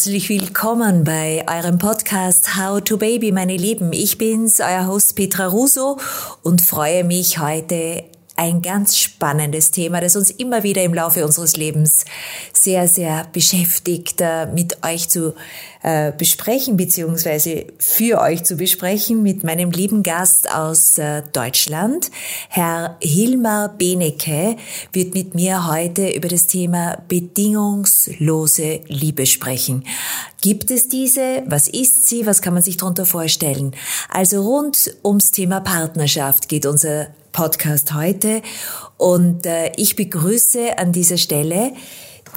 herzlich willkommen bei eurem Podcast How to Baby, meine Lieben. Ich bin's, euer Host Petra Russo und freue mich heute ein ganz spannendes Thema, das uns immer wieder im Laufe unseres Lebens sehr, sehr beschäftigt, äh, mit euch zu äh, besprechen, beziehungsweise für euch zu besprechen mit meinem lieben Gast aus äh, Deutschland. Herr Hilmar Benecke wird mit mir heute über das Thema bedingungslose Liebe sprechen. Gibt es diese? Was ist sie? Was kann man sich darunter vorstellen? Also rund ums Thema Partnerschaft geht unser Podcast heute. Und äh, ich begrüße an dieser Stelle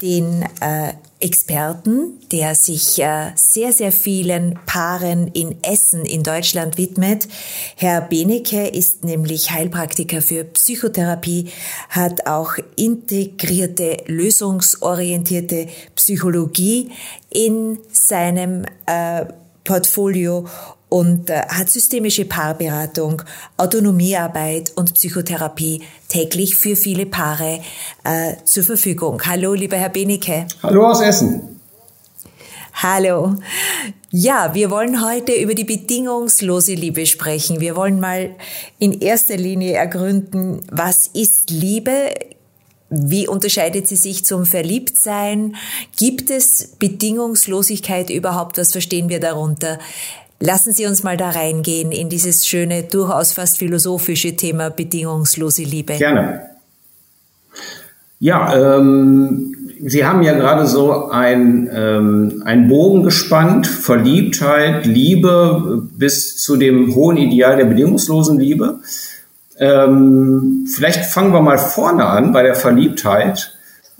den äh, Experten, der sich äh, sehr, sehr vielen Paaren in Essen in Deutschland widmet. Herr Benecke ist nämlich Heilpraktiker für Psychotherapie, hat auch integrierte, lösungsorientierte Psychologie in seinem äh, Portfolio und äh, hat systemische Paarberatung, Autonomiearbeit und Psychotherapie täglich für viele Paare äh, zur Verfügung. Hallo, lieber Herr Benecke. Hallo aus Essen. Hallo. Ja, wir wollen heute über die bedingungslose Liebe sprechen. Wir wollen mal in erster Linie ergründen, was ist Liebe? Wie unterscheidet sie sich zum Verliebtsein? Gibt es Bedingungslosigkeit überhaupt? Was verstehen wir darunter? Lassen Sie uns mal da reingehen in dieses schöne, durchaus fast philosophische Thema bedingungslose Liebe. Gerne. Ja, ähm, Sie haben ja gerade so ein, ähm, ein Bogen gespannt, Verliebtheit, Liebe bis zu dem hohen Ideal der bedingungslosen Liebe. Ähm, vielleicht fangen wir mal vorne an bei der Verliebtheit.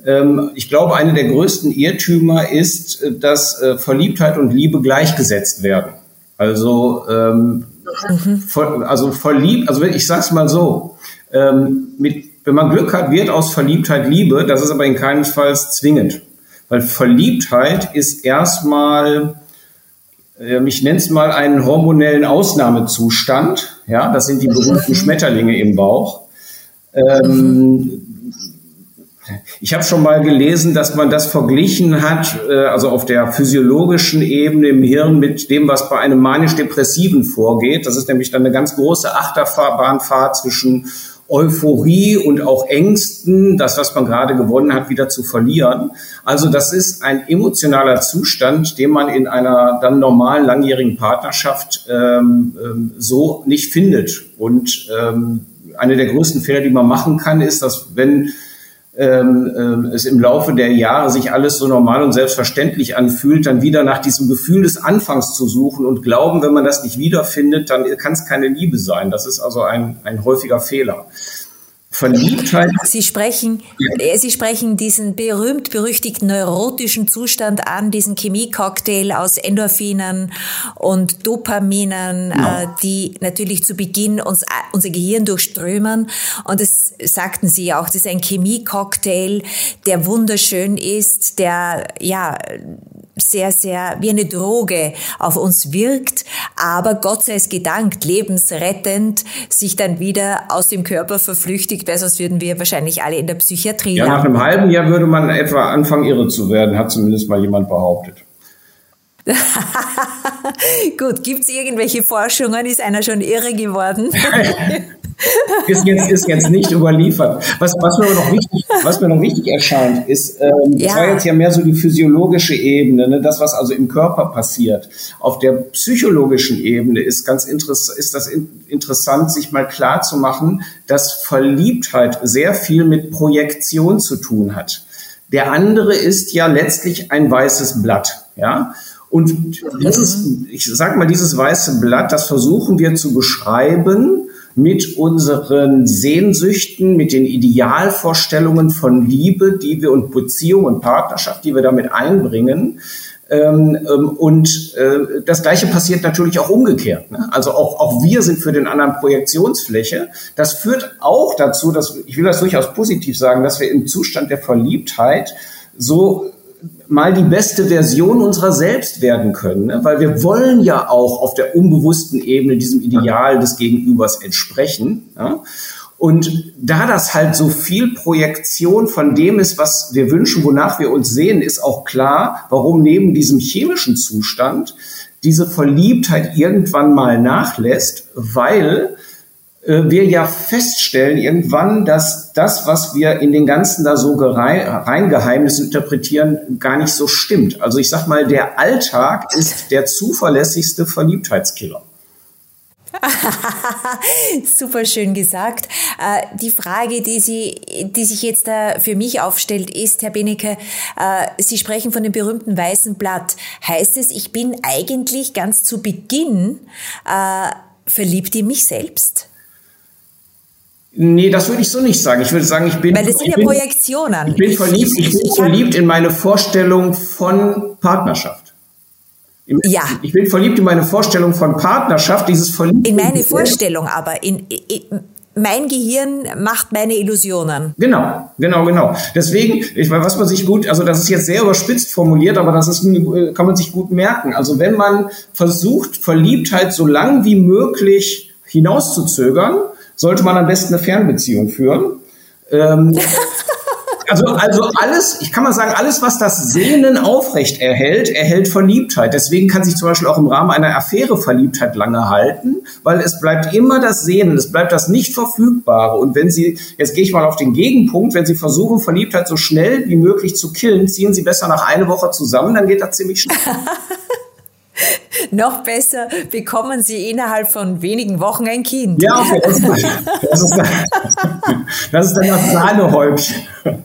Ähm, ich glaube, eine der größten Irrtümer ist, dass äh, Verliebtheit und Liebe gleichgesetzt werden. Also, ähm, mhm. voll, also verliebt, also ich sag's mal so, ähm, mit, wenn man Glück hat, wird aus Verliebtheit Liebe, das ist aber in keinem Fall zwingend. Weil Verliebtheit ist erstmal, äh, ich nenne es mal einen hormonellen Ausnahmezustand. Ja, das sind die berühmten mhm. Schmetterlinge im Bauch. Ähm. Ich habe schon mal gelesen, dass man das verglichen hat, äh, also auf der physiologischen Ebene im Hirn mit dem, was bei einem manisch-depressiven vorgeht. Das ist nämlich dann eine ganz große Achterbahnfahrt zwischen Euphorie und auch Ängsten, das, was man gerade gewonnen hat, wieder zu verlieren. Also das ist ein emotionaler Zustand, den man in einer dann normalen langjährigen Partnerschaft ähm, ähm, so nicht findet. Und ähm, eine der größten Fehler, die man machen kann, ist, dass wenn ähm, ähm, es im Laufe der Jahre sich alles so normal und selbstverständlich anfühlt, dann wieder nach diesem Gefühl des Anfangs zu suchen und glauben, wenn man das nicht wiederfindet, dann kann es keine Liebe sein. Das ist also ein, ein häufiger Fehler. Verliebtheit. Sie sprechen, ja. Sie sprechen diesen berühmt-berüchtigten neurotischen Zustand an, diesen Chemiecocktail aus Endorphinen und Dopaminen, ja. Genau. äh, die natürlich zu Beginn uns, unser Gehirn durchströmen. Und das sagten Sie auch, das ist ein Chemiecocktail, der wunderschön ist, der, ja, sehr, sehr wie eine Droge auf uns wirkt, aber Gott sei es gedankt, lebensrettend sich dann wieder aus dem Körper verflüchtigt, weil sonst würden wir wahrscheinlich alle in der Psychiatrie Ja, nach einem halben Jahr würde man etwa anfangen, irre zu werden, hat zumindest mal jemand behauptet. Gut, gibt es irgendwelche Forschungen? Ist einer schon irre geworden? ist, jetzt, ist jetzt nicht überliefert. Was, was, mir noch wichtig, was mir noch wichtig erscheint, ist, ähm, ja. das war jetzt ja mehr so die physiologische Ebene, ne, das, was also im Körper passiert. Auf der psychologischen Ebene ist ganz interessant, ist das in, interessant, sich mal klar zu machen, dass Verliebtheit sehr viel mit Projektion zu tun hat. Der andere ist ja letztlich ein weißes Blatt, ja. Und dieses, ich sag mal, dieses weiße Blatt, das versuchen wir zu beschreiben mit unseren Sehnsüchten, mit den Idealvorstellungen von Liebe, die wir und Beziehung und Partnerschaft, die wir damit einbringen. Ähm, ähm, und äh, das Gleiche passiert natürlich auch umgekehrt. Ne? Also auch, auch wir sind für den anderen Projektionsfläche. Das führt auch dazu, dass ich will das durchaus positiv sagen, dass wir im Zustand der Verliebtheit so mal die beste Version unserer selbst werden können, ne? weil wir wollen ja auch auf der unbewussten Ebene diesem Ideal des Gegenübers entsprechen. Ja? Und da das halt so viel Projektion von dem ist, was wir wünschen, wonach wir uns sehen, ist auch klar, warum neben diesem chemischen Zustand diese Verliebtheit irgendwann mal nachlässt, weil wir ja feststellen irgendwann, dass das, was wir in den ganzen da so reingeheimnis interpretieren, gar nicht so stimmt. Also ich sag mal, der Alltag ist der zuverlässigste Verliebtheitskiller. Super schön gesagt. Äh, die Frage, die, Sie, die sich jetzt für mich aufstellt, ist, Herr Benecke, äh, Sie sprechen von dem berühmten weißen Blatt. Heißt es, ich bin eigentlich ganz zu Beginn äh, verliebt in mich selbst? Nee, das würde ich so nicht sagen. Ich würde sagen, ich bin. Weil das sind ja bin, Projektionen. Ich bin verliebt, ich, bin verliebt in meine Vorstellung von Partnerschaft. Ja. Ich bin verliebt in meine Vorstellung von Partnerschaft, dieses verliebt. In meine Vorstellung aber, in, in mein Gehirn macht meine Illusionen. Genau, genau, genau. Deswegen, ich weiß, was man sich gut, also das ist jetzt sehr überspitzt formuliert, aber das ist, kann man sich gut merken. Also wenn man versucht, Verliebtheit so lang wie möglich hinauszuzögern, sollte man am besten eine Fernbeziehung führen. Ähm, also, also alles, ich kann mal sagen, alles, was das Sehnen aufrecht erhält, erhält Verliebtheit. Deswegen kann sich zum Beispiel auch im Rahmen einer Affäre Verliebtheit lange halten, weil es bleibt immer das Sehnen, es bleibt das nicht verfügbare. Und wenn Sie, jetzt gehe ich mal auf den Gegenpunkt, wenn Sie versuchen, Verliebtheit so schnell wie möglich zu killen, ziehen Sie besser nach einer Woche zusammen, dann geht das ziemlich schnell. Noch besser bekommen Sie innerhalb von wenigen Wochen ein Kind. Ja, okay, das, ist, das, ist, das ist dann das Sahnehäubchen.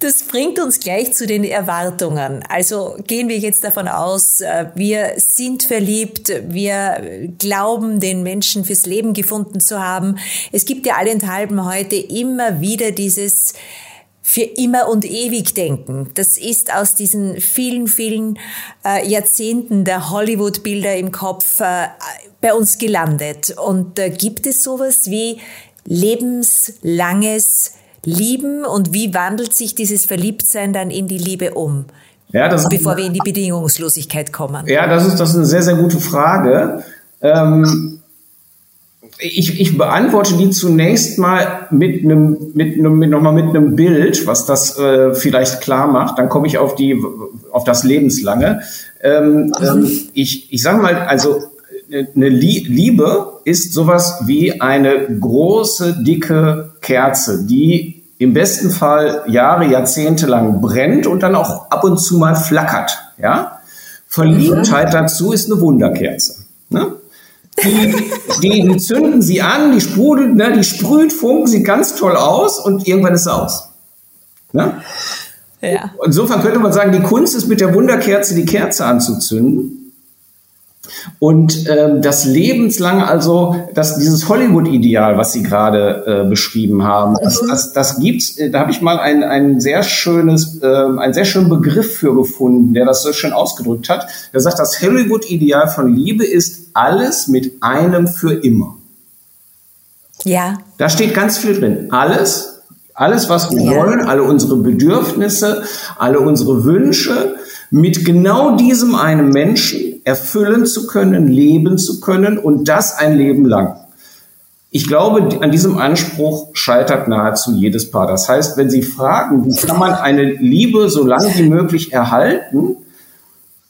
Das bringt uns gleich zu den Erwartungen. Also gehen wir jetzt davon aus, äh, wir sind verliebt, wir glauben, den Menschen fürs Leben gefunden zu haben. Es gibt ja allenthalben heute immer wieder dieses für immer und ewig denken. Das ist aus diesen vielen, vielen äh, Jahrzehnten der Hollywood-Bilder im Kopf äh, bei uns gelandet. Und äh, gibt es sowas wie lebenslanges Lieben und wie wandelt sich dieses Verliebtsein dann in die Liebe um? Ja, das bevor wir in die Bedingungslosigkeit kommen. Ja, das ist, das ist eine sehr, sehr gute Frage. Ähm, ich, ich beantworte die zunächst mal mit einem, mit einem, mit, nochmal mit einem Bild, was das äh, vielleicht klar macht. Dann komme ich auf die, auf das Lebenslange. Ähm, ähm, ich, ich sage mal, also eine Liebe ist sowas wie eine große, dicke Kerze, die im besten Fall Jahre, Jahrzehnte lang brennt und dann auch ab und zu mal flackert. Ja? Verliebtheit mhm. dazu ist eine Wunderkerze. Ne? Die, die, die zünden sie an, die sprudelt, ne, die sprüht Funken, sieht ganz toll aus und irgendwann ist sie aus. Ne? Ja. Insofern könnte man sagen, die Kunst ist mit der Wunderkerze die Kerze anzuzünden. Und ähm, das lebenslange, also das, dieses Hollywood-Ideal, was Sie gerade äh, beschrieben haben, das, mhm. das, das gibt's. Äh, da habe ich mal ein, ein sehr schönes, äh, einen sehr schönen Begriff für gefunden, der das so schön ausgedrückt hat. Der sagt, das Hollywood-Ideal von Liebe ist alles mit einem für immer. Ja. Da steht ganz viel drin. Alles, alles, was wir ja. wollen, alle unsere Bedürfnisse, alle unsere Wünsche, mit genau diesem einen Menschen erfüllen zu können, leben zu können und das ein Leben lang. Ich glaube, an diesem Anspruch scheitert nahezu jedes Paar. Das heißt, wenn Sie fragen, wie kann man eine Liebe so lange wie möglich erhalten,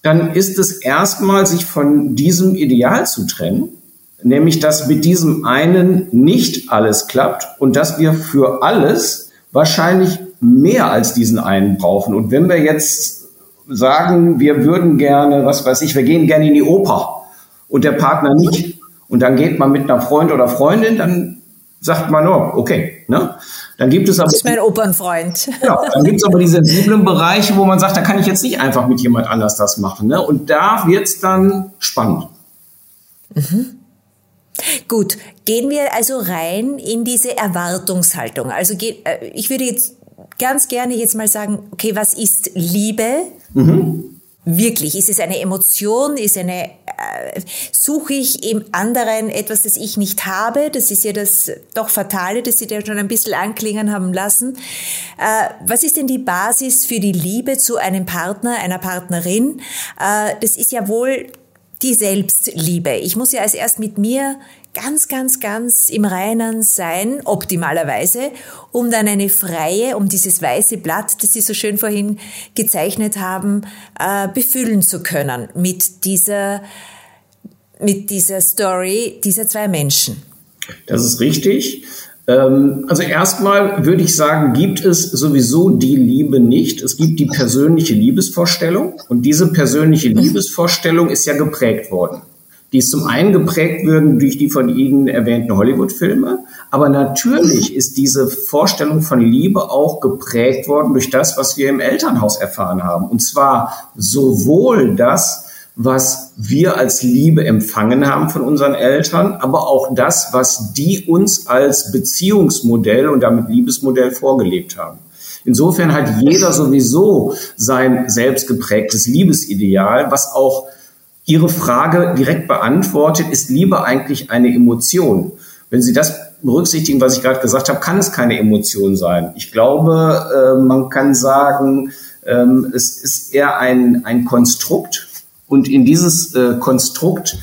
dann ist es erstmal, sich von diesem Ideal zu trennen, nämlich dass mit diesem einen nicht alles klappt und dass wir für alles wahrscheinlich mehr als diesen einen brauchen. Und wenn wir jetzt sagen, wir würden gerne, was weiß ich, wir gehen gerne in die Oper und der Partner nicht. Und dann geht man mit einer Freund oder Freundin, dann sagt man, oh, okay. Ne? Dann gibt es aber. Das ist mein Opernfreund. Ja, dann gibt es aber die sensiblen Bereiche, wo man sagt, da kann ich jetzt nicht einfach mit jemand anders das machen. Ne? Und da wird es dann spannend. Mhm. Gut, gehen wir also rein in diese Erwartungshaltung. Also äh, ich würde jetzt ganz gerne jetzt mal sagen, okay, was ist Liebe? Mhm. Wirklich, ist es eine Emotion? Ist eine äh, suche ich im anderen etwas, das ich nicht habe? Das ist ja das doch Fatale, das Sie da schon ein bisschen anklingen haben lassen. Äh, was ist denn die Basis für die Liebe zu einem Partner, einer Partnerin? Äh, das ist ja wohl die Selbstliebe. Ich muss ja als erst mit mir ganz, ganz, ganz im Reinen sein, optimalerweise, um dann eine freie, um dieses weiße Blatt, das Sie so schön vorhin gezeichnet haben, äh, befüllen zu können mit dieser, mit dieser Story dieser zwei Menschen. Das ist richtig. Ähm, also erstmal würde ich sagen, gibt es sowieso die Liebe nicht. Es gibt die persönliche Liebesvorstellung und diese persönliche. Liebesvorstellung ist ja geprägt worden. Die zum einen geprägt worden durch die von Ihnen erwähnten Hollywood-Filme, aber natürlich ist diese Vorstellung von Liebe auch geprägt worden durch das, was wir im Elternhaus erfahren haben. Und zwar sowohl das, was wir als Liebe empfangen haben von unseren Eltern, aber auch das, was die uns als Beziehungsmodell und damit Liebesmodell vorgelebt haben. Insofern hat jeder sowieso sein selbstgeprägtes Liebesideal, was auch Ihre Frage direkt beantwortet, ist Liebe eigentlich eine Emotion? Wenn Sie das berücksichtigen, was ich gerade gesagt habe, kann es keine Emotion sein. Ich glaube, äh, man kann sagen, ähm, es ist eher ein, ein Konstrukt, und in dieses äh, Konstrukt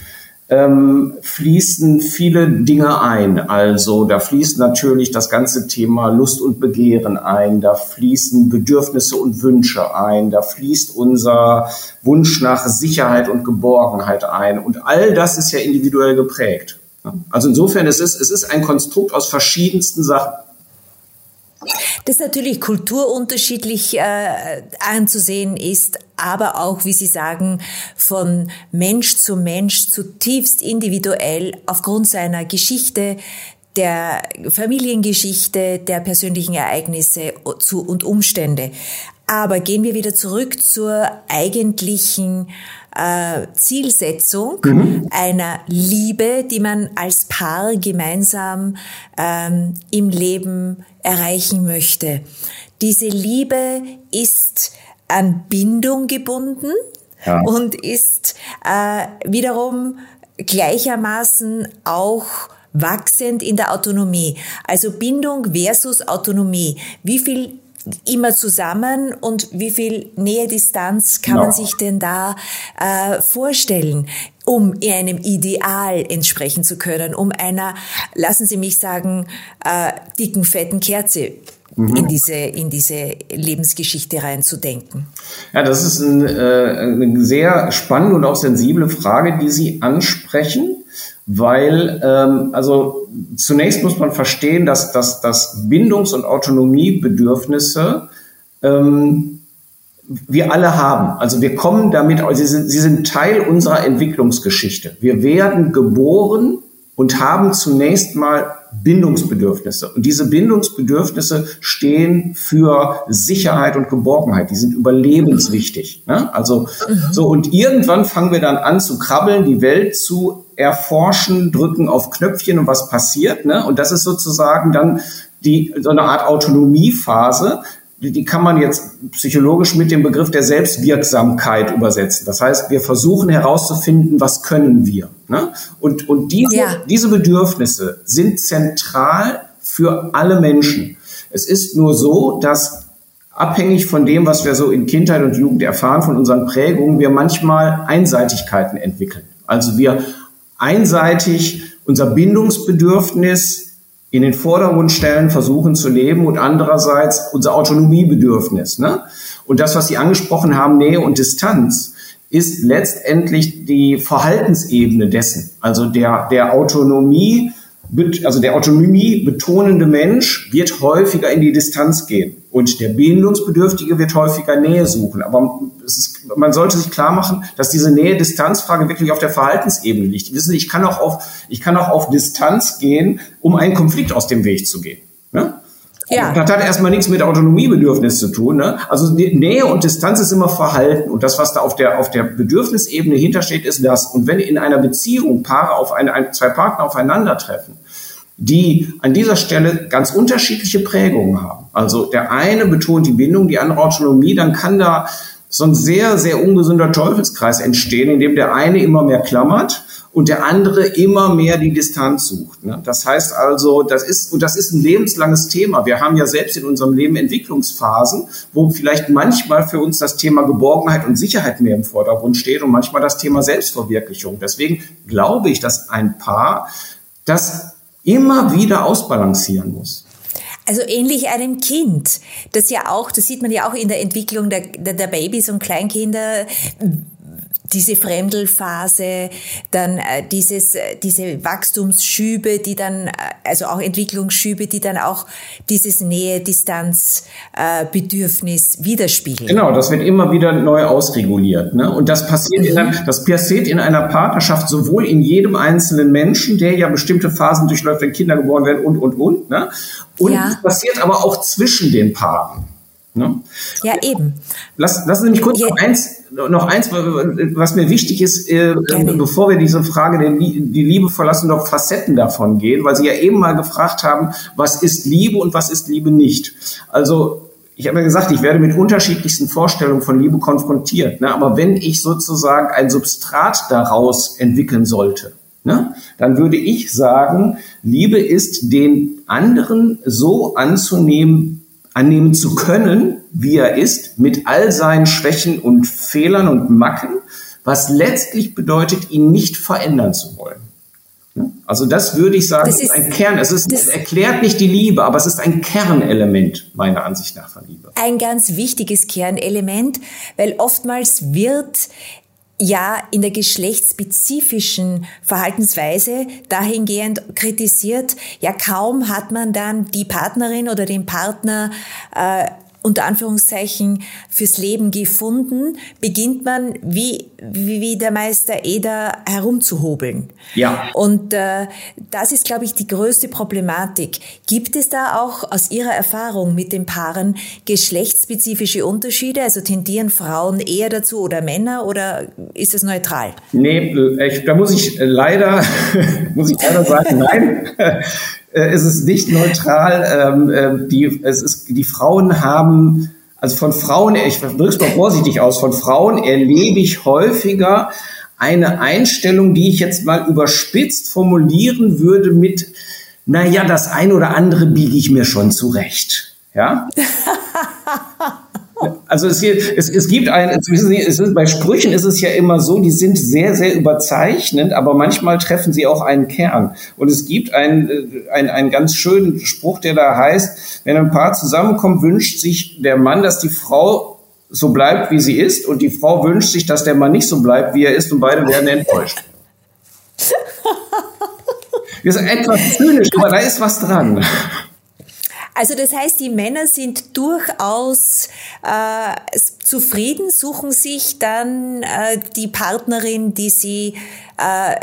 ähm, fließen viele Dinge ein. Also da fließt natürlich das ganze Thema Lust und Begehren ein, da fließen Bedürfnisse und Wünsche ein, da fließt unser Wunsch nach Sicherheit und Geborgenheit ein. Und all das ist ja individuell geprägt. Also insofern es ist es ist ein Konstrukt aus verschiedensten Sachen. Das natürlich kulturunterschiedlich äh, anzusehen ist, aber auch, wie Sie sagen, von Mensch zu Mensch zutiefst individuell aufgrund seiner Geschichte, der Familiengeschichte, der persönlichen Ereignisse und Umstände. Aber gehen wir wieder zurück zur eigentlichen äh, Zielsetzung mhm. einer Liebe, die man als Paar gemeinsam ähm, im Leben erreichen möchte. Diese Liebe ist an Bindung gebunden ja. und ist äh, wiederum gleichermaßen auch wachsend in der Autonomie. Also Bindung versus Autonomie. Wie viel immer zusammen und wie viel Nähe, Distanz kann no. man sich denn da äh, vorstellen? um einem Ideal entsprechen zu können, um einer, lassen Sie mich sagen, äh, dicken, fetten Kerze mhm. in diese, in diese Lebensgeschichte reinzudenken? Ja, das ist ein, äh, eine sehr spannende und auch sensible Frage, die Sie ansprechen, weil ähm, also zunächst muss man verstehen, dass, dass, dass Bindungs- und Autonomiebedürfnisse ähm, wir alle haben. Also wir kommen damit, sie sind, sie sind Teil unserer Entwicklungsgeschichte. Wir werden geboren und haben zunächst mal Bindungsbedürfnisse. Und diese Bindungsbedürfnisse stehen für Sicherheit und Geborgenheit. Die sind überlebenswichtig. Ne? Also mhm. so und irgendwann fangen wir dann an zu krabbeln, die Welt zu erforschen, drücken auf Knöpfchen und was passiert. Ne? Und das ist sozusagen dann die so eine Art Autonomiephase, die, kann man jetzt psychologisch mit dem Begriff der Selbstwirksamkeit übersetzen. Das heißt, wir versuchen herauszufinden, was können wir. Ne? Und, und diese, ja. diese Bedürfnisse sind zentral für alle Menschen. Es ist nur so, dass abhängig von dem, was wir so in Kindheit und Jugend erfahren, von unseren Prägungen, wir manchmal Einseitigkeiten entwickeln. Also wir einseitig unser Bindungsbedürfnis in den Vordergrund stellen, versuchen zu leben und andererseits unser Autonomiebedürfnis. Ne? Und das, was Sie angesprochen haben, Nähe und Distanz, ist letztendlich die Verhaltensebene dessen, also der, der Autonomie, also der Autonomie betonende Mensch wird häufiger in die Distanz gehen und der Bindungsbedürftige wird häufiger Nähe suchen. Aber ist, man sollte sich klar machen, dass diese Nähe-Distanz-Frage wirklich auf der Verhaltensebene liegt. Wissen Sie, ich kann auch auf, ich kann auch auf Distanz gehen, um einen Konflikt aus dem Weg zu gehen. Ne? Ja. Das hat erstmal nichts mit Autonomiebedürfnis zu tun. Ne? Also Nähe und Distanz ist immer Verhalten. Und das, was da auf der, auf der Bedürfnisebene hintersteht, ist das. Und wenn in einer Beziehung Paare auf eine, ein, zwei Partner aufeinandertreffen, die an dieser Stelle ganz unterschiedliche Prägungen haben. Also der eine betont die Bindung, die andere Autonomie, dann kann da so ein sehr, sehr ungesunder Teufelskreis entstehen, in dem der eine immer mehr klammert und der andere immer mehr die Distanz sucht. Ne? Das heißt also, das ist, und das ist ein lebenslanges Thema. Wir haben ja selbst in unserem Leben Entwicklungsphasen, wo vielleicht manchmal für uns das Thema Geborgenheit und Sicherheit mehr im Vordergrund steht und manchmal das Thema Selbstverwirklichung. Deswegen glaube ich, dass ein Paar das immer wieder ausbalancieren muss. Also ähnlich einem Kind, das ja auch, das sieht man ja auch in der Entwicklung der, der, der Babys und Kleinkinder, diese Fremdelphase, dann äh, dieses, äh, diese Wachstumsschübe, die dann, äh, also auch Entwicklungsschübe, die dann auch dieses Nähe-Distanz-Bedürfnis äh, widerspiegeln. Genau, das wird immer wieder neu ausreguliert. Ne? Und das passiert, mhm. in einem, das passiert in einer Partnerschaft sowohl in jedem einzelnen Menschen, der ja bestimmte Phasen durchläuft, wenn Kinder geboren werden und, und, und. Ne? Und ja. es passiert aber auch zwischen den Paaren. Ne? Ja, eben. Lass, lass mich kurz ja. noch eins, noch eins, was mir wichtig ist, äh, bevor wir diese Frage der, die Liebe verlassen, noch Facetten davon gehen, weil Sie ja eben mal gefragt haben, was ist Liebe und was ist Liebe nicht. Also ich habe ja gesagt, ich werde mit unterschiedlichsten Vorstellungen von Liebe konfrontiert. Ne? Aber wenn ich sozusagen ein Substrat daraus entwickeln sollte, ne? dann würde ich sagen, Liebe ist den anderen so anzunehmen, annehmen zu können, wie er ist, mit all seinen Schwächen und Fehlern und Macken, was letztlich bedeutet, ihn nicht verändern zu wollen. Also das würde ich sagen, das ist ein Kern. Es, ist, es erklärt nicht die Liebe, aber es ist ein Kernelement meiner Ansicht nach von Liebe. Ein ganz wichtiges Kernelement, weil oftmals wird ja in der geschlechtsspezifischen Verhaltensweise dahingehend kritisiert, ja kaum hat man dann die Partnerin oder den Partner äh, unter Anführungszeichen fürs Leben gefunden, beginnt man wie, wie, der Meister Eder herumzuhobeln. Ja. Und äh, das ist, glaube ich, die größte Problematik. Gibt es da auch aus Ihrer Erfahrung mit den Paaren geschlechtsspezifische Unterschiede? Also tendieren Frauen eher dazu oder Männer oder ist es neutral? Nee, ich, da muss ich leider, muss ich leider sagen, nein äh, ist es nicht neutral. Ähm, äh, die, es ist, die Frauen haben, also von Frauen, ich drücke es mal vorsichtig aus, von Frauen erlebe ich häufiger eine Einstellung, die ich jetzt mal überspitzt formulieren würde mit, na ja, das ein oder andere biege ich mir schon zurecht. Ja? Also es, es, es gibt ein, Sie, es ist, bei Sprüchen ist es ja immer so, die sind sehr, sehr überzeichnend, aber manchmal treffen sie auch einen Kern. Und es gibt einen, äh, einen, einen ganz schönen Spruch, der da heißt, wenn ein Paar zusammenkommt, wünscht sich der Mann, dass die Frau so bleibt, wie sie ist, und die Frau wünscht sich, dass der Mann nicht so bleibt, wie er ist, und beide werden enttäuscht. Das ist etwas zynisch, aber da ist was dran. Also das heißt, die Männer sind durchaus äh, zufrieden, suchen sich dann äh, die Partnerin, die sie äh,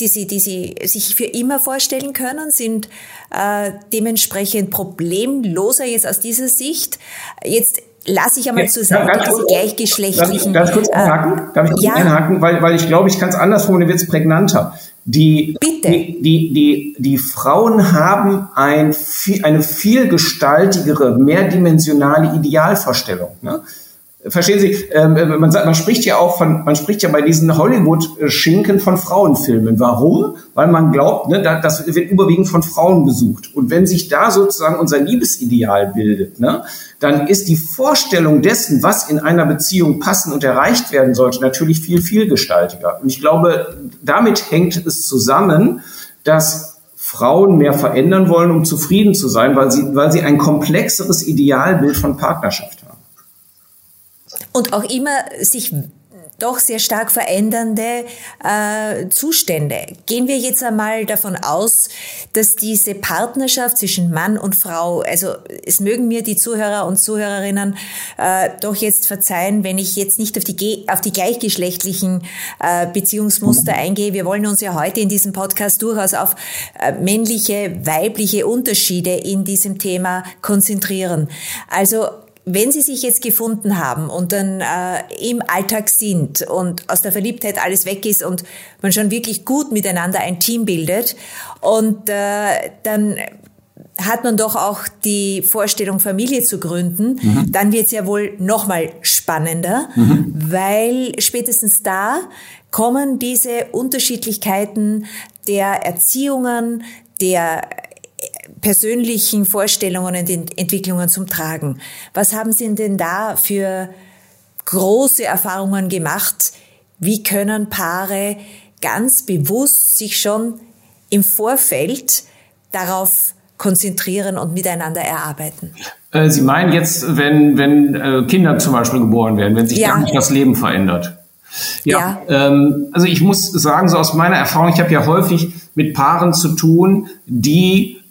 die sie, die sie sich für immer vorstellen können, sind äh, dementsprechend problemloser jetzt aus dieser Sicht. Jetzt lasse ich einmal ja, zusammen ja, diese gleichgeschlechtlichen. Darf ich, darf ich kurz einhaken? Darf ich kurz ja? einhaken? Weil, weil ich glaube, ich kann es anders formulieren, wird es prägnanter. Die, Bitte. Die, die, die, die Frauen haben ein, eine vielgestaltigere, mehrdimensionale Idealvorstellung. Ne? Verstehen Sie, ähm, äh, man, sagt, man spricht ja auch von, man spricht ja bei diesen Hollywood-Schinken von Frauenfilmen. Warum? Weil man glaubt, ne, das wird überwiegend von Frauen besucht. Und wenn sich da sozusagen unser Liebesideal bildet, ne, dann ist die Vorstellung dessen, was in einer Beziehung passen und erreicht werden sollte, natürlich viel, vielgestaltiger. Und ich glaube, damit hängt es zusammen, dass Frauen mehr verändern wollen, um zufrieden zu sein, weil sie, weil sie ein komplexeres Idealbild von Partnerschaft und auch immer sich doch sehr stark verändernde äh, Zustände. Gehen wir jetzt einmal davon aus, dass diese Partnerschaft zwischen Mann und Frau, also es mögen mir die Zuhörer und Zuhörerinnen äh, doch jetzt verzeihen, wenn ich jetzt nicht auf die, auf die gleichgeschlechtlichen äh, Beziehungsmuster eingehe. Wir wollen uns ja heute in diesem Podcast durchaus auf äh, männliche, weibliche Unterschiede in diesem Thema konzentrieren. Also wenn Sie sich jetzt gefunden haben und dann äh, im Alltag sind und aus der Verliebtheit alles weg ist und man schon wirklich gut miteinander ein Team bildet und äh, dann hat man doch auch die Vorstellung, Familie zu gründen, mhm. dann wird es ja wohl nochmal spannender, mhm. weil spätestens da kommen diese Unterschiedlichkeiten der Erziehungen, der persönlichen Vorstellungen und Entwicklungen zum Tragen. Was haben Sie denn da für große Erfahrungen gemacht? Wie können Paare ganz bewusst sich schon im Vorfeld darauf konzentrieren und miteinander erarbeiten? Äh, Sie meinen jetzt, wenn, wenn äh, Kinder zum Beispiel geboren werden, wenn sich ja. damit das Leben verändert? Ja, ja. Ähm, also ich muss sagen, so aus meiner Erfahrung, ich habe ja häufig mit Paaren zu tun, die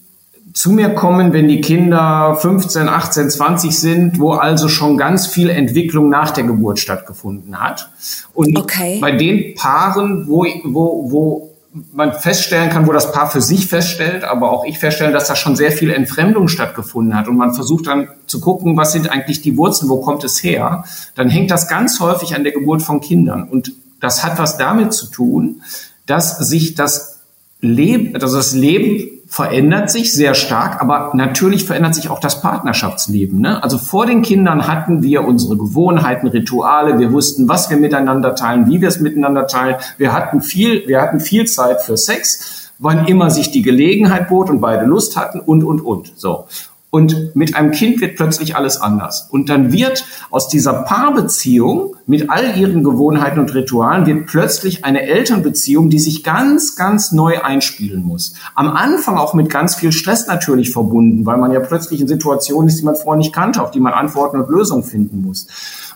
zu mir kommen, wenn die Kinder 15, 18, 20 sind, wo also schon ganz viel Entwicklung nach der Geburt stattgefunden hat. Und okay. bei den Paaren, wo, wo, wo man feststellen kann, wo das Paar für sich feststellt, aber auch ich feststelle, dass da schon sehr viel Entfremdung stattgefunden hat und man versucht dann zu gucken, was sind eigentlich die Wurzeln, wo kommt es her, dann hängt das ganz häufig an der Geburt von Kindern und das hat was damit zu tun, dass sich das Leben, also das Leben verändert sich sehr stark, aber natürlich verändert sich auch das Partnerschaftsleben. Ne? Also vor den Kindern hatten wir unsere Gewohnheiten, Rituale, wir wussten, was wir miteinander teilen, wie wir es miteinander teilen. Wir hatten viel, wir hatten viel Zeit für Sex, wann immer sich die Gelegenheit bot und beide Lust hatten und, und, und. So. Und mit einem Kind wird plötzlich alles anders. Und dann wird aus dieser Paarbeziehung mit all ihren Gewohnheiten und Ritualen wird plötzlich eine Elternbeziehung, die sich ganz, ganz neu einspielen muss. Am Anfang auch mit ganz viel Stress natürlich verbunden, weil man ja plötzlich in Situationen ist, die man vorher nicht kannte, auf die man Antworten und Lösungen finden muss.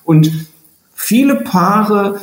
Und viele Paare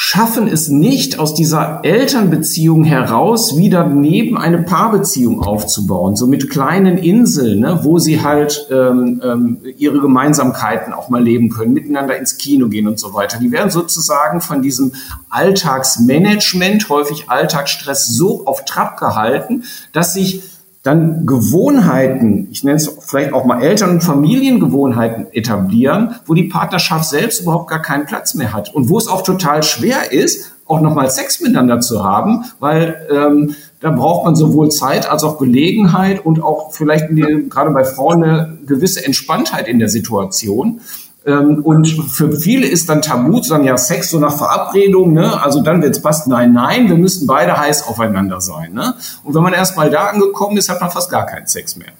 schaffen es nicht, aus dieser Elternbeziehung heraus wieder neben eine Paarbeziehung aufzubauen, so mit kleinen Inseln, ne, wo sie halt ähm, ähm, ihre Gemeinsamkeiten auch mal leben können, miteinander ins Kino gehen und so weiter. Die werden sozusagen von diesem Alltagsmanagement, häufig Alltagsstress, so auf Trab gehalten, dass sich dann Gewohnheiten, ich nenne es vielleicht auch mal Eltern- und Familiengewohnheiten etablieren, wo die Partnerschaft selbst überhaupt gar keinen Platz mehr hat und wo es auch total schwer ist, auch nochmal Sex miteinander zu haben, weil ähm, da braucht man sowohl Zeit als auch Gelegenheit und auch vielleicht die, gerade bei Frauen eine gewisse Entspanntheit in der Situation. Ähm, und für viele ist dann tabu sagen, ja, Sex so nach Verabredung, ne? also dann, es passt, nein, nein, wir müssen beide heiß aufeinander sein. Ne? Und wenn man erst mal da angekommen ist, hat man fast gar keinen Sex mehr.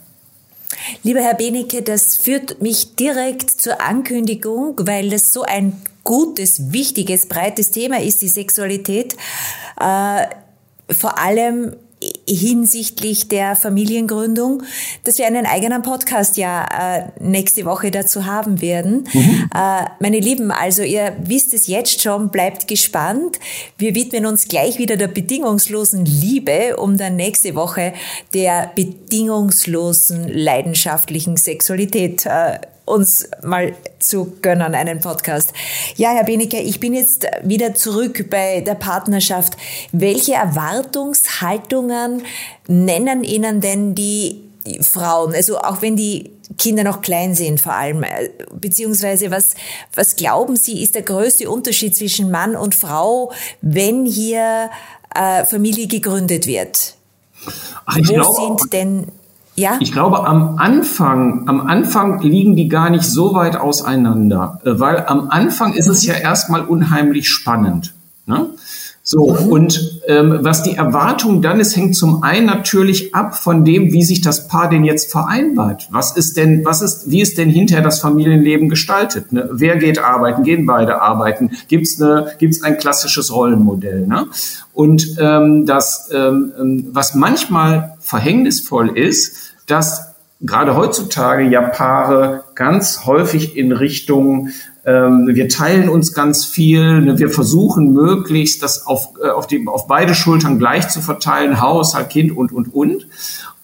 Lieber Herr Benecke, das führt mich direkt zur Ankündigung, weil das so ein gutes, wichtiges, breites Thema ist, die Sexualität. Äh, vor allem hinsichtlich der Familiengründung, dass wir einen eigenen Podcast ja äh, nächste Woche dazu haben werden. Mhm. Äh, meine Lieben, also ihr wisst es jetzt schon, bleibt gespannt. Wir widmen uns gleich wieder der bedingungslosen Liebe, um dann nächste Woche der bedingungslosen leidenschaftlichen Sexualität äh, uns mal zu gönnen, einen Podcast. Ja, Herr Benecke, ich bin jetzt wieder zurück bei der Partnerschaft. Welche Erwartungshaltungen nennen Ihnen denn die Frauen? Also auch wenn die Kinder noch klein sind vor allem. Beziehungsweise was, was glauben Sie, ist der größte Unterschied zwischen Mann und Frau, wenn hier äh, Familie gegründet wird? Ach, Wo glaube, sind denn ja. Ich glaube, am Anfang, am Anfang liegen die gar nicht so weit auseinander, äh, weil am Anfang ist es ja erstmal unheimlich spannend. Ne? So, mhm. und ähm, was die Erwartung dann ist, hängt zum einen natürlich ab von dem, wie sich das Paar denn jetzt vereinbart. Was ist denn, was ist, wie ist denn hinterher das Familienleben gestaltet? Ne? Wer geht arbeiten? Gehen beide arbeiten? Gibt's eine, gibt's ein klassisches Rollenmodell? Ne? Und ähm, das, ähm, ähm was manchmal verhängnisvoll ist, dass gerade heutzutage ja Paare ganz häufig in Richtung ähm, wir teilen uns ganz viel, ne, wir versuchen möglichst das auf, äh, auf, die, auf beide Schultern gleich zu verteilen, Haushalt, Kind und, und, und.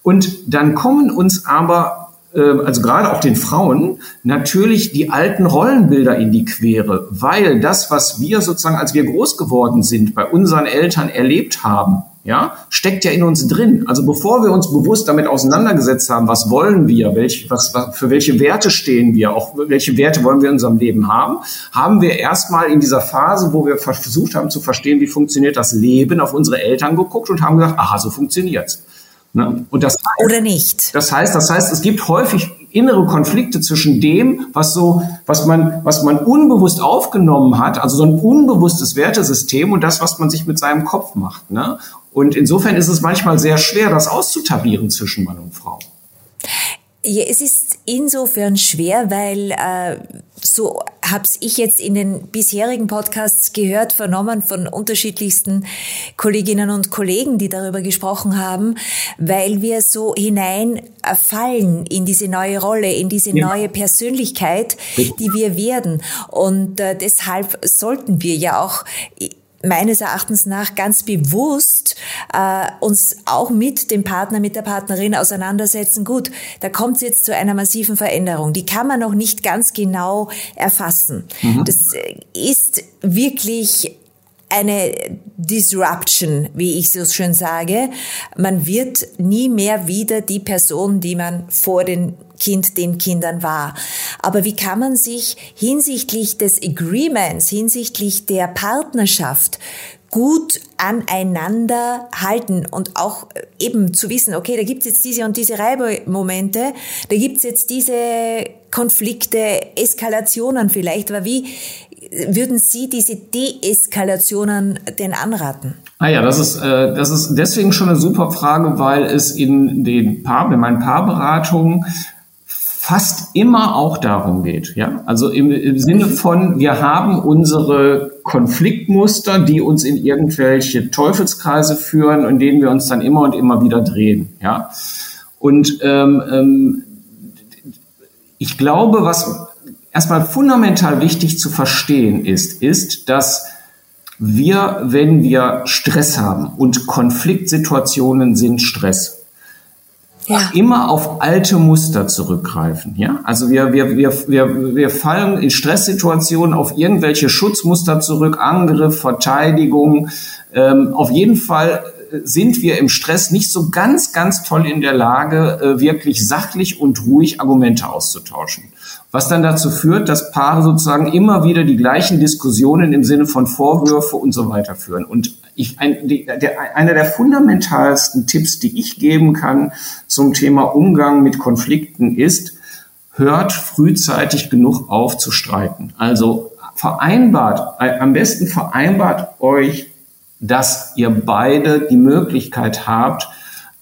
Und dann kommen uns aber ähm, also gerade auch den Frauen, natürlich die alten Rollenbilder in die Quere, weil das, was wir sozusagen, als wir groß geworden sind, bei unseren Eltern erlebt haben, ja, steckt ja in uns drin. Also bevor wir uns bewusst damit auseinandergesetzt haben, was wollen wir, welch, was, was, für welche Werte stehen wir, auch welche Werte wollen wir in unserem Leben haben, haben wir erstmal in dieser Phase, wo wir versucht haben zu verstehen, wie funktioniert das Leben, auf unsere Eltern geguckt und haben gesagt, aha, so funktioniert's. Ne? Und das heißt, Oder nicht. Das heißt, das heißt, es gibt häufig innere Konflikte zwischen dem, was so, was man, was man unbewusst aufgenommen hat, also so ein unbewusstes Wertesystem und das, was man sich mit seinem Kopf macht. Ne? Und insofern ist es manchmal sehr schwer, das auszutabieren zwischen Mann und Frau. Ja, es ist insofern schwer, weil äh, so hab's ich jetzt in den bisherigen Podcasts gehört, vernommen von unterschiedlichsten Kolleginnen und Kollegen, die darüber gesprochen haben, weil wir so hineinfallen in diese neue Rolle, in diese ja. neue Persönlichkeit, die wir werden. Und äh, deshalb sollten wir ja auch meines Erachtens nach ganz bewusst äh, uns auch mit dem Partner, mit der Partnerin auseinandersetzen. Gut, da kommt es jetzt zu einer massiven Veränderung. Die kann man noch nicht ganz genau erfassen. Mhm. Das äh, ist wirklich eine Disruption, wie ich so schön sage. Man wird nie mehr wieder die Person, die man vor den Kind den Kindern war. Aber wie kann man sich hinsichtlich des Agreements, hinsichtlich der Partnerschaft gut aneinander halten und auch eben zu wissen, okay, da gibt's jetzt diese und diese Reibemomente, da gibt's jetzt diese Konflikte, Eskalationen vielleicht, aber wie würden Sie diese Deeskalationen denn anraten? Ah ja, das ist, äh, das ist deswegen schon eine super Frage, weil es in den Paar, in meinen Paarberatungen fast immer auch darum geht. Ja? Also im, im Sinne von, wir haben unsere Konfliktmuster, die uns in irgendwelche Teufelskreise führen, in denen wir uns dann immer und immer wieder drehen. Ja? Und ähm, ähm, ich glaube, was erstmal fundamental wichtig zu verstehen ist, ist, dass wir, wenn wir Stress haben und Konfliktsituationen sind Stress, ja. immer auf alte Muster zurückgreifen. Ja, also wir, wir, wir, wir, wir fallen in Stresssituationen auf irgendwelche Schutzmuster zurück, Angriff, Verteidigung. Ähm, auf jeden Fall sind wir im Stress nicht so ganz, ganz toll in der Lage, äh, wirklich sachlich und ruhig Argumente auszutauschen. Was dann dazu führt, dass Paare sozusagen immer wieder die gleichen Diskussionen im Sinne von Vorwürfe und so weiter führen. Und ich, ein, die, der, einer der fundamentalsten Tipps, die ich geben kann zum Thema Umgang mit Konflikten ist, hört frühzeitig genug auf zu streiten. Also vereinbart, am besten vereinbart euch, dass ihr beide die Möglichkeit habt,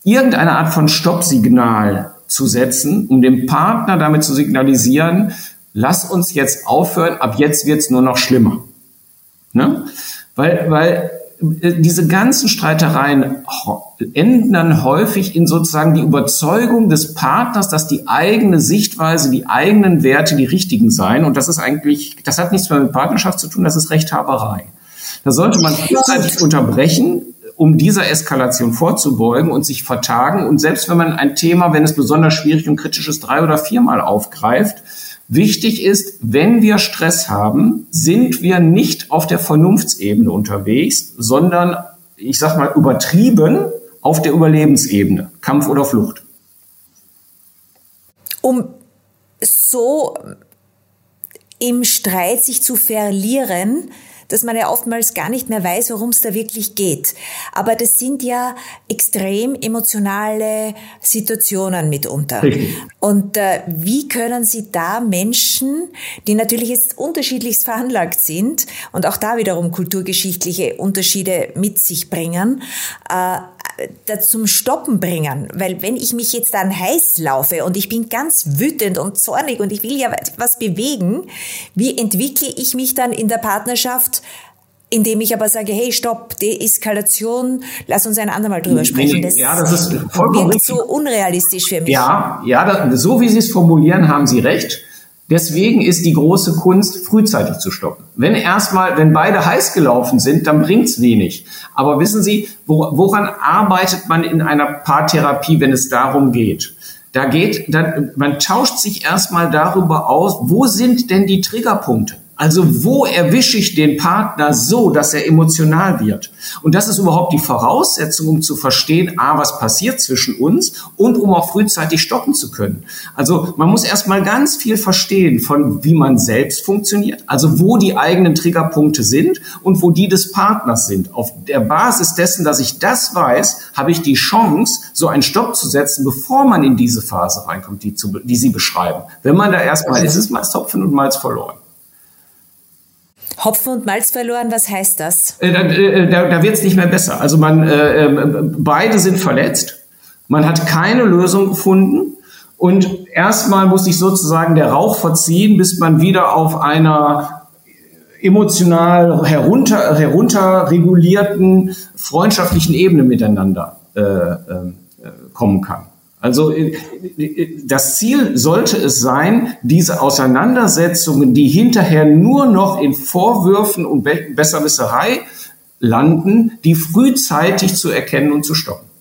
irgendeine Art von Stoppsignal zu setzen, um dem Partner damit zu signalisieren, lass uns jetzt aufhören, ab jetzt wird's nur noch schlimmer. Ne? Weil, weil äh, diese ganzen Streitereien enden dann häufig in sozusagen die Überzeugung des Partners, dass die eigene Sichtweise, die eigenen Werte die richtigen seien. Und das ist eigentlich, das hat nichts mehr mit Partnerschaft zu tun, das ist Rechthaberei. Da sollte man frühzeitig unterbrechen, um dieser Eskalation vorzubeugen und sich vertagen. Und selbst wenn man ein Thema, wenn es besonders schwierig und kritisch ist, drei oder viermal aufgreift, Wichtig ist, wenn wir Stress haben, sind wir nicht auf der Vernunftsebene unterwegs, sondern, ich sag mal, übertrieben auf der Überlebensebene, Kampf oder Flucht. Um so im Streit sich zu verlieren, dass man ja oftmals gar nicht mehr weiß, worum es da wirklich geht. Aber das sind ja extrem emotionale Situationen mitunter. Richtig. Und äh, wie können Sie da Menschen, die natürlich jetzt unterschiedlichst veranlagt sind und auch da wiederum kulturgeschichtliche Unterschiede mit sich bringen, äh, da zum Stoppen bringen. Weil wenn ich mich jetzt dann heiß laufe und ich bin ganz wütend und zornig und ich will ja was bewegen, wie entwickle ich mich dann in der Partnerschaft indem ich aber sage, hey, stopp, Deeskalation, lass uns ein andermal drüber sprechen. Das, ja, das ist vollkommen wirkt so unrealistisch für mich. Ja, ja, das, so wie Sie es formulieren, haben Sie recht. Deswegen ist die große Kunst, frühzeitig zu stoppen. Wenn erstmal, wenn beide heiß gelaufen sind, dann bringt's wenig. Aber wissen Sie, woran arbeitet man in einer Paartherapie, wenn es darum geht? Da geht, dann, man tauscht sich erstmal darüber aus, wo sind denn die Triggerpunkte? Also wo erwische ich den Partner so, dass er emotional wird? Und das ist überhaupt die Voraussetzung, um zu verstehen, a, was passiert zwischen uns und um auch frühzeitig stoppen zu können. Also man muss erstmal ganz viel verstehen von, wie man selbst funktioniert, also wo die eigenen Triggerpunkte sind und wo die des Partners sind. Auf der Basis dessen, dass ich das weiß, habe ich die Chance, so einen Stopp zu setzen, bevor man in diese Phase reinkommt, die, zu, die Sie beschreiben. Wenn man da erstmal ist, ist meist Hopfen und Malz verloren. Hopfen und Malz verloren, was heißt das? Äh, da, äh, da, da wird es nicht mehr besser. Also man, äh, äh, beide sind verletzt. Man hat keine Lösung gefunden. Und erstmal muss sich sozusagen der Rauch verziehen, bis man wieder auf einer emotional herunter, herunterregulierten, freundschaftlichen Ebene miteinander äh, äh, kommen kann. Also äh, das Ziel sollte es sein, diese Auseinandersetzungen, die hinterher nur noch in Vorwürfen und Besserwisserei landen, die frühzeitig zu erkennen und zu stoppen.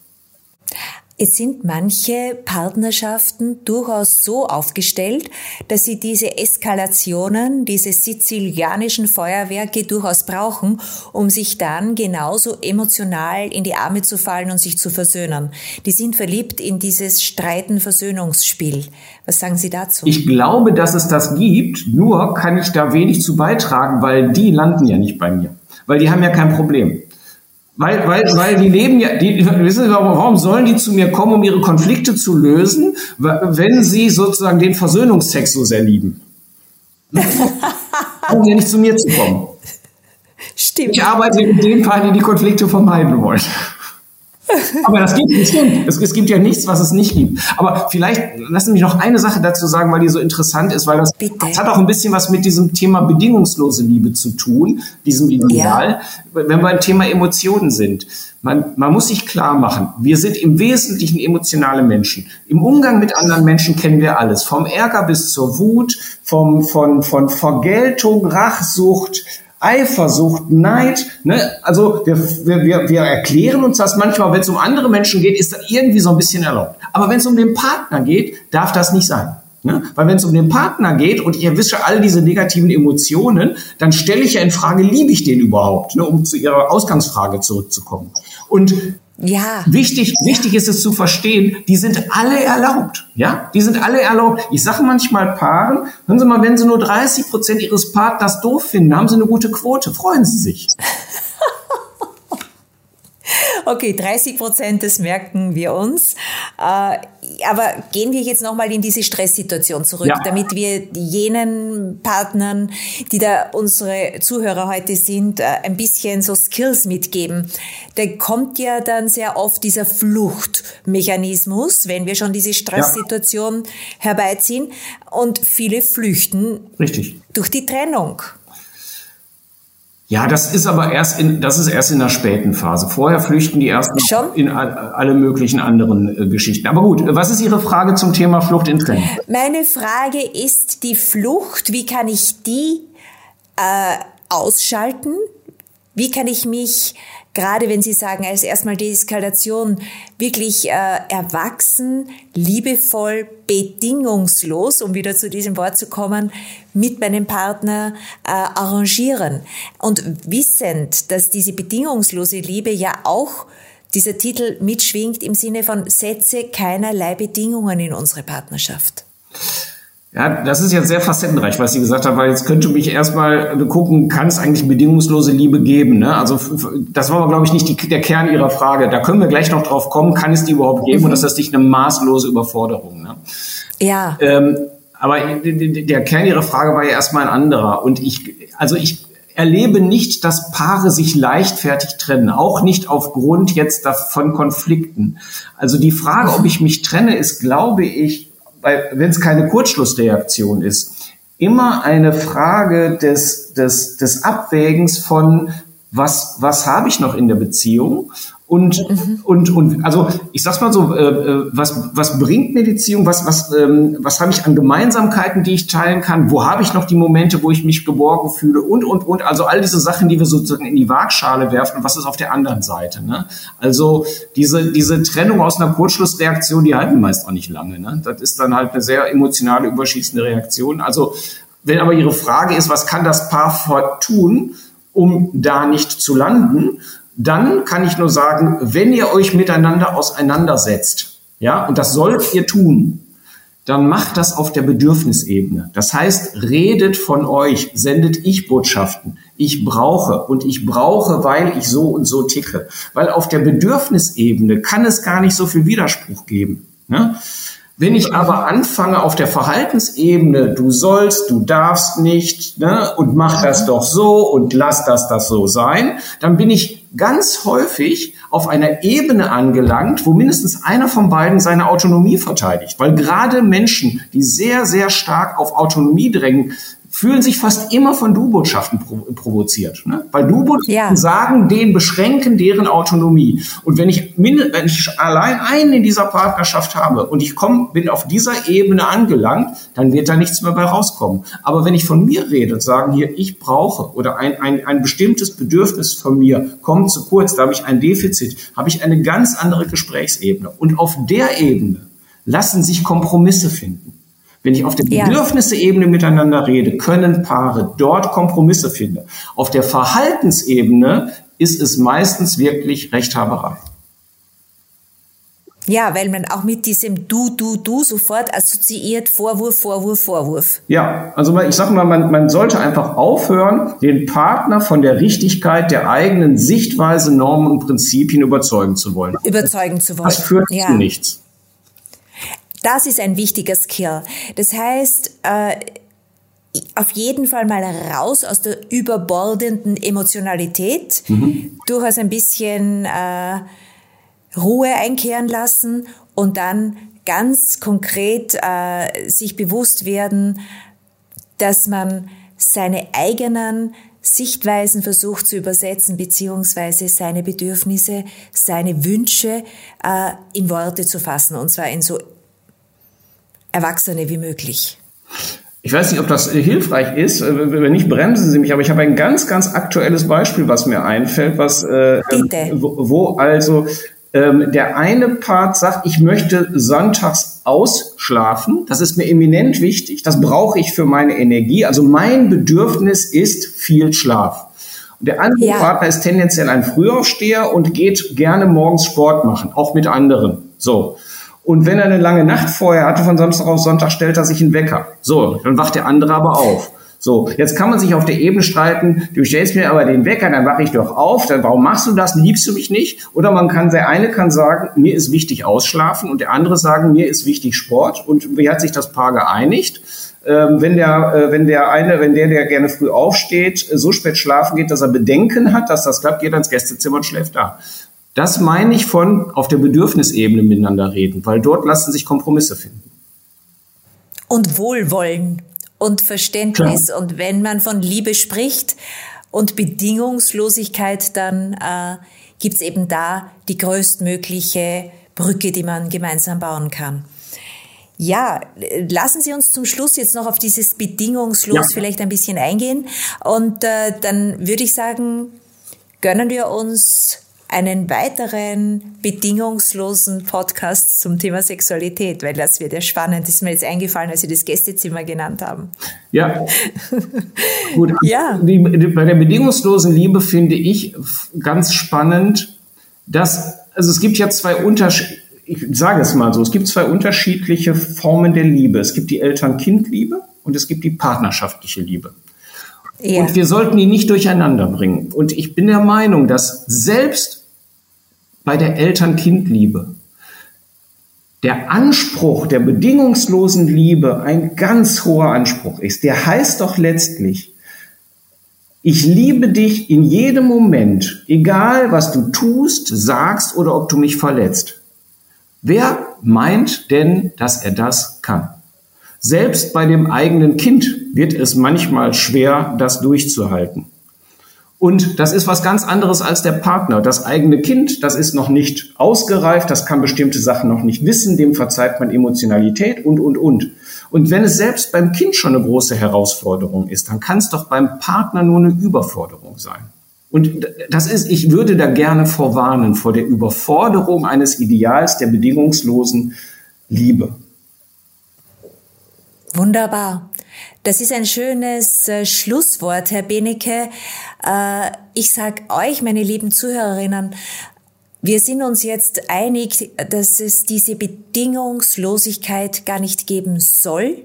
Es sind manche Partnerschaften durchaus so aufgestellt, dass sie diese Eskalationen, diese sizilianischen Feuerwerke durchaus brauchen, um sich dann genauso emotional in die Arme zu fallen und sich zu versöhnen. Die sind verliebt in dieses Streiten-Versöhnungsspiel. Was sagen Sie dazu? Ich glaube, dass es das gibt, nur kann ich da wenig zu beitragen, weil die landen ja nicht bei mir. Weil die haben ja kein Problem. Weil, weil, weil die leben ja, die, wissen Sie, warum sollen die zu mir kommen, um ihre Konflikte zu lösen, wenn sie sozusagen den Versöhnungsex so sehr lieben? Brauchen ja nicht zu mir zu kommen. Stimmt. Ich arbeite mit den Paaren, die die Konflikte vermeiden wollen. Aber das gibt es stimmt. Es, es, gibt ja nichts, was es nicht gibt. Aber vielleicht lassen Sie mich noch eine Sache dazu sagen, weil die so interessant ist, weil das, das hat auch ein bisschen was mit diesem Thema bedingungslose Liebe zu tun, diesem Ideal, ja. wenn wir beim Thema Emotionen sind. Man, man muss sich klar machen, wir sind im Wesentlichen emotionale Menschen. Im Umgang mit anderen Menschen kennen wir alles. Vom Ärger bis zur Wut, vom, von, von Vergeltung, Rachsucht, Eifersucht, Neid. Ne? Also wir, wir, wir erklären uns das manchmal, wenn es um andere Menschen geht, ist das irgendwie so ein bisschen erlaubt. Aber wenn es um den Partner geht, darf das nicht sein. Ne? Weil wenn es um den Partner geht und ich erwische all diese negativen Emotionen, dann stelle ich ja in Frage, liebe ich den überhaupt, ne? um zu Ihrer Ausgangsfrage zurückzukommen. Und ja. Wichtig, wichtig ist es zu verstehen, die sind alle erlaubt. Ja, die sind alle erlaubt. Ich sage manchmal Paaren, hören Sie mal, wenn Sie nur 30 Prozent Ihres Partners doof finden, haben Sie eine gute Quote. Freuen Sie sich. Okay, 30 Prozent, das merken wir uns. Äh, aber gehen wir jetzt nochmal in diese Stresssituation zurück, ja. damit wir jenen Partnern, die da unsere Zuhörer heute sind, äh, ein bisschen so Skills mitgeben. Da kommt ja dann sehr oft dieser Fluchtmechanismus, wenn wir schon diese Stresssituation ja. herbeiziehen. Und viele flüchten Richtig. durch die Trennung. Ja, das ist aber erst in, das ist erst in der späten Phase. Vorher flüchten die erst in alle möglichen anderen äh, Geschichten. Aber gut, was ist Ihre Frage zum Thema Flucht in Trennung? Meine Frage ist die Flucht. Wie kann ich die äh, ausschalten? Wie kann ich mich gerade wenn Sie sagen, als erstmal Deeskalation wirklich äh, erwachsen, liebevoll, bedingungslos, um wieder zu diesem Wort zu kommen, mit meinem Partner äh, arrangieren. Und wissend, dass diese bedingungslose Liebe ja auch dieser Titel mitschwingt im Sinne von setze keinerlei Bedingungen in unsere Partnerschaft. Ja, das ist jetzt sehr facettenreich, was Sie gesagt haben, weil jetzt könnte mich erstmal gucken, kann es eigentlich bedingungslose Liebe geben? Ne? Also das war, glaube ich, nicht die, der Kern Ihrer Frage. Da können wir gleich noch drauf kommen, kann es die überhaupt geben? Mhm. Und ist das nicht eine maßlose Überforderung? Ne? Ja. Ähm, aber der Kern Ihrer Frage war ja erstmal ein anderer. Und ich, also ich erlebe nicht, dass Paare sich leichtfertig trennen, auch nicht aufgrund jetzt von Konflikten. Also die Frage, ob ich mich trenne, ist, glaube ich, wenn es keine Kurzschlussreaktion ist, immer eine Frage des, des, des Abwägens von, was, was habe ich noch in der Beziehung und, mhm. und, und also ich sag's mal so, äh, äh, was, was bringt mir die Beziehung? Was, was, ähm, was habe ich an Gemeinsamkeiten, die ich teilen kann? Wo habe ich noch die Momente, wo ich mich geborgen fühle? Und, und, und. Also all diese Sachen, die wir sozusagen in die Waagschale werfen. Und was ist auf der anderen Seite? Ne? Also diese, diese Trennung aus einer Kurzschlussreaktion, die halten meist auch nicht lange. Ne? Das ist dann halt eine sehr emotionale, überschießende Reaktion. Also Wenn aber Ihre Frage ist, was kann das Paar tun, um da nicht zu landen, dann kann ich nur sagen, wenn ihr euch miteinander auseinandersetzt, ja, und das sollt ihr tun, dann macht das auf der Bedürfnisebene. Das heißt, redet von euch, sendet ich Botschaften. Ich brauche und ich brauche, weil ich so und so ticke. Weil auf der Bedürfnisebene kann es gar nicht so viel Widerspruch geben. Ne? Wenn ich aber anfange auf der Verhaltensebene, du sollst, du darfst nicht, ne, und mach das doch so und lass das das so sein, dann bin ich ganz häufig auf einer Ebene angelangt, wo mindestens einer von beiden seine Autonomie verteidigt. Weil gerade Menschen, die sehr, sehr stark auf Autonomie drängen, fühlen sich fast immer von Du-Botschaften provoziert. Ne? Weil Du-Botschaften ja. sagen, den beschränken deren Autonomie. Und wenn ich, wenn ich allein einen in dieser Partnerschaft habe und ich komm, bin auf dieser Ebene angelangt, dann wird da nichts mehr bei rauskommen. Aber wenn ich von mir rede und sagen hier, ich brauche oder ein, ein, ein bestimmtes Bedürfnis von mir kommt zu kurz, da habe ich ein Defizit, habe ich eine ganz andere Gesprächsebene. Und auf der Ebene lassen sich Kompromisse finden. Wenn ich auf der ja. Bedürfnisebene miteinander rede, können Paare dort Kompromisse finden. Auf der Verhaltensebene ist es meistens wirklich Rechthaberei. Ja, weil man auch mit diesem Du, Du, Du sofort assoziiert Vorwurf, Vorwurf, Vorwurf. Ja, also ich sage mal, man, man sollte einfach aufhören, den Partner von der Richtigkeit der eigenen Sichtweise, Normen und Prinzipien überzeugen zu wollen. Überzeugen zu wollen. Das führt ja. zu nichts. Das ist ein wichtiger Skill. Das heißt, äh, auf jeden Fall mal raus aus der überbordenden Emotionalität, mhm. durchaus ein bisschen äh, Ruhe einkehren lassen und dann ganz konkret äh, sich bewusst werden, dass man seine eigenen Sichtweisen versucht zu übersetzen, beziehungsweise seine Bedürfnisse, seine Wünsche äh, in Worte zu fassen, und zwar in so Erwachsene wie möglich. Ich weiß nicht, ob das hilfreich ist. Äh, wenn nicht, bremsen Sie mich. Aber ich habe ein ganz, ganz aktuelles Beispiel, was mir einfällt, was äh, wo, wo also ähm, der eine Part sagt, ich möchte sonntags ausschlafen. Das ist mir eminent wichtig. Das brauche ich für meine Energie. Also mein Bedürfnis ist viel Schlaf. Und der andere ja. Partner ist tendenziell ein Frühaufsteher und geht gerne morgens Sport machen, auch mit anderen. So. Und wenn er eine lange Nacht vorher hatte, von Samstag auf Sonntag, stellt er sich einen Wecker. So, dann wacht der andere aber auf. So, jetzt kann man sich auf der Ebene streiten, du stellst mir aber den Wecker, dann wache ich doch auf, dann warum machst du das, liebst du mich nicht? Oder man kann, der eine kann sagen, mir ist wichtig ausschlafen und der andere sagen, mir ist wichtig Sport und wie hat sich das Paar geeinigt? Ähm, wenn der, äh, wenn der eine, wenn der, der gerne früh aufsteht, so spät schlafen geht, dass er Bedenken hat, dass das klappt, geht er ins Gästezimmer und schläft da. Das meine ich von auf der Bedürfnisebene miteinander reden, weil dort lassen sich Kompromisse finden. Und Wohlwollen und Verständnis. Klar. Und wenn man von Liebe spricht und Bedingungslosigkeit, dann äh, gibt es eben da die größtmögliche Brücke, die man gemeinsam bauen kann. Ja, lassen Sie uns zum Schluss jetzt noch auf dieses Bedingungslos ja. vielleicht ein bisschen eingehen. Und äh, dann würde ich sagen, gönnen wir uns einen weiteren bedingungslosen Podcast zum Thema Sexualität, weil das wird ja spannend. Das ist mir jetzt eingefallen, als Sie das Gästezimmer genannt haben. Ja. Gut. ja. Bei der bedingungslosen Liebe finde ich ganz spannend, dass, also es gibt ja zwei Unterschiede, ich sage es mal so, es gibt zwei unterschiedliche Formen der Liebe. Es gibt die Eltern-Kind-Liebe und es gibt die partnerschaftliche Liebe. Ja. Und wir sollten die nicht durcheinander bringen. Und ich bin der Meinung, dass selbst bei der Eltern-Kind-Liebe. Der Anspruch der bedingungslosen Liebe ein ganz hoher Anspruch ist. Der heißt doch letztlich, ich liebe dich in jedem Moment, egal was du tust, sagst oder ob du mich verletzt. Wer meint denn, dass er das kann? Selbst bei dem eigenen Kind wird es manchmal schwer, das durchzuhalten. Und das ist was ganz anderes als der Partner. Das eigene Kind, das ist noch nicht ausgereift, das kann bestimmte Sachen noch nicht wissen, dem verzeiht man Emotionalität und, und, und. Und wenn es selbst beim Kind schon eine große Herausforderung ist, dann kann es doch beim Partner nur eine Überforderung sein. Und das ist, ich würde da gerne vorwarnen vor der Überforderung eines Ideals der bedingungslosen Liebe. Wunderbar. Das ist ein schönes äh, Schlusswort, Herr Benecke. Äh, ich sage euch, meine lieben Zuhörerinnen, wir sind uns jetzt einig, dass es diese Bedingungslosigkeit gar nicht geben soll,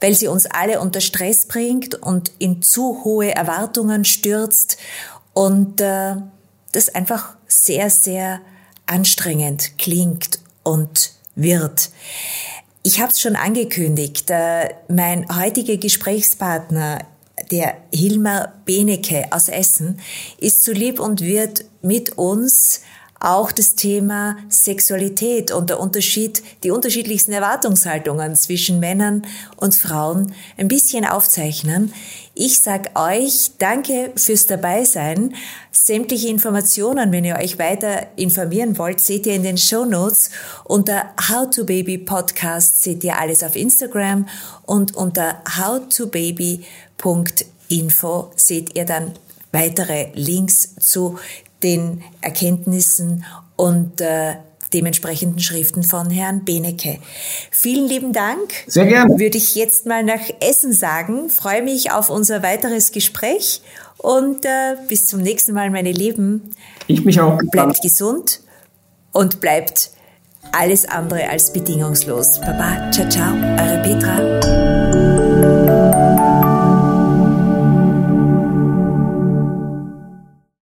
weil sie uns alle unter Stress bringt und in zu hohe Erwartungen stürzt und äh, das einfach sehr, sehr anstrengend klingt und wird. Ich habe es schon angekündigt, äh, mein heutiger Gesprächspartner, der Hilmar Benecke aus Essen, ist so lieb und wird mit uns auch das Thema Sexualität und der Unterschied, die unterschiedlichsten Erwartungshaltungen zwischen Männern und Frauen ein bisschen aufzeichnen. Ich sag euch danke fürs Dabeisein. Sämtliche Informationen, wenn ihr euch weiter informieren wollt, seht ihr in den Show Notes. Unter How to Baby Podcast seht ihr alles auf Instagram und unter howtobaby.info seht ihr dann weitere Links zu den Erkenntnissen und äh, dementsprechenden Schriften von Herrn Benecke. Vielen lieben Dank. Sehr gerne. Würde ich jetzt mal nach Essen sagen. Freue mich auf unser weiteres Gespräch und äh, bis zum nächsten Mal, meine Lieben. Ich mich auch. Bleibt gesund und bleibt alles andere als bedingungslos. Baba, ciao, ciao, eure Petra.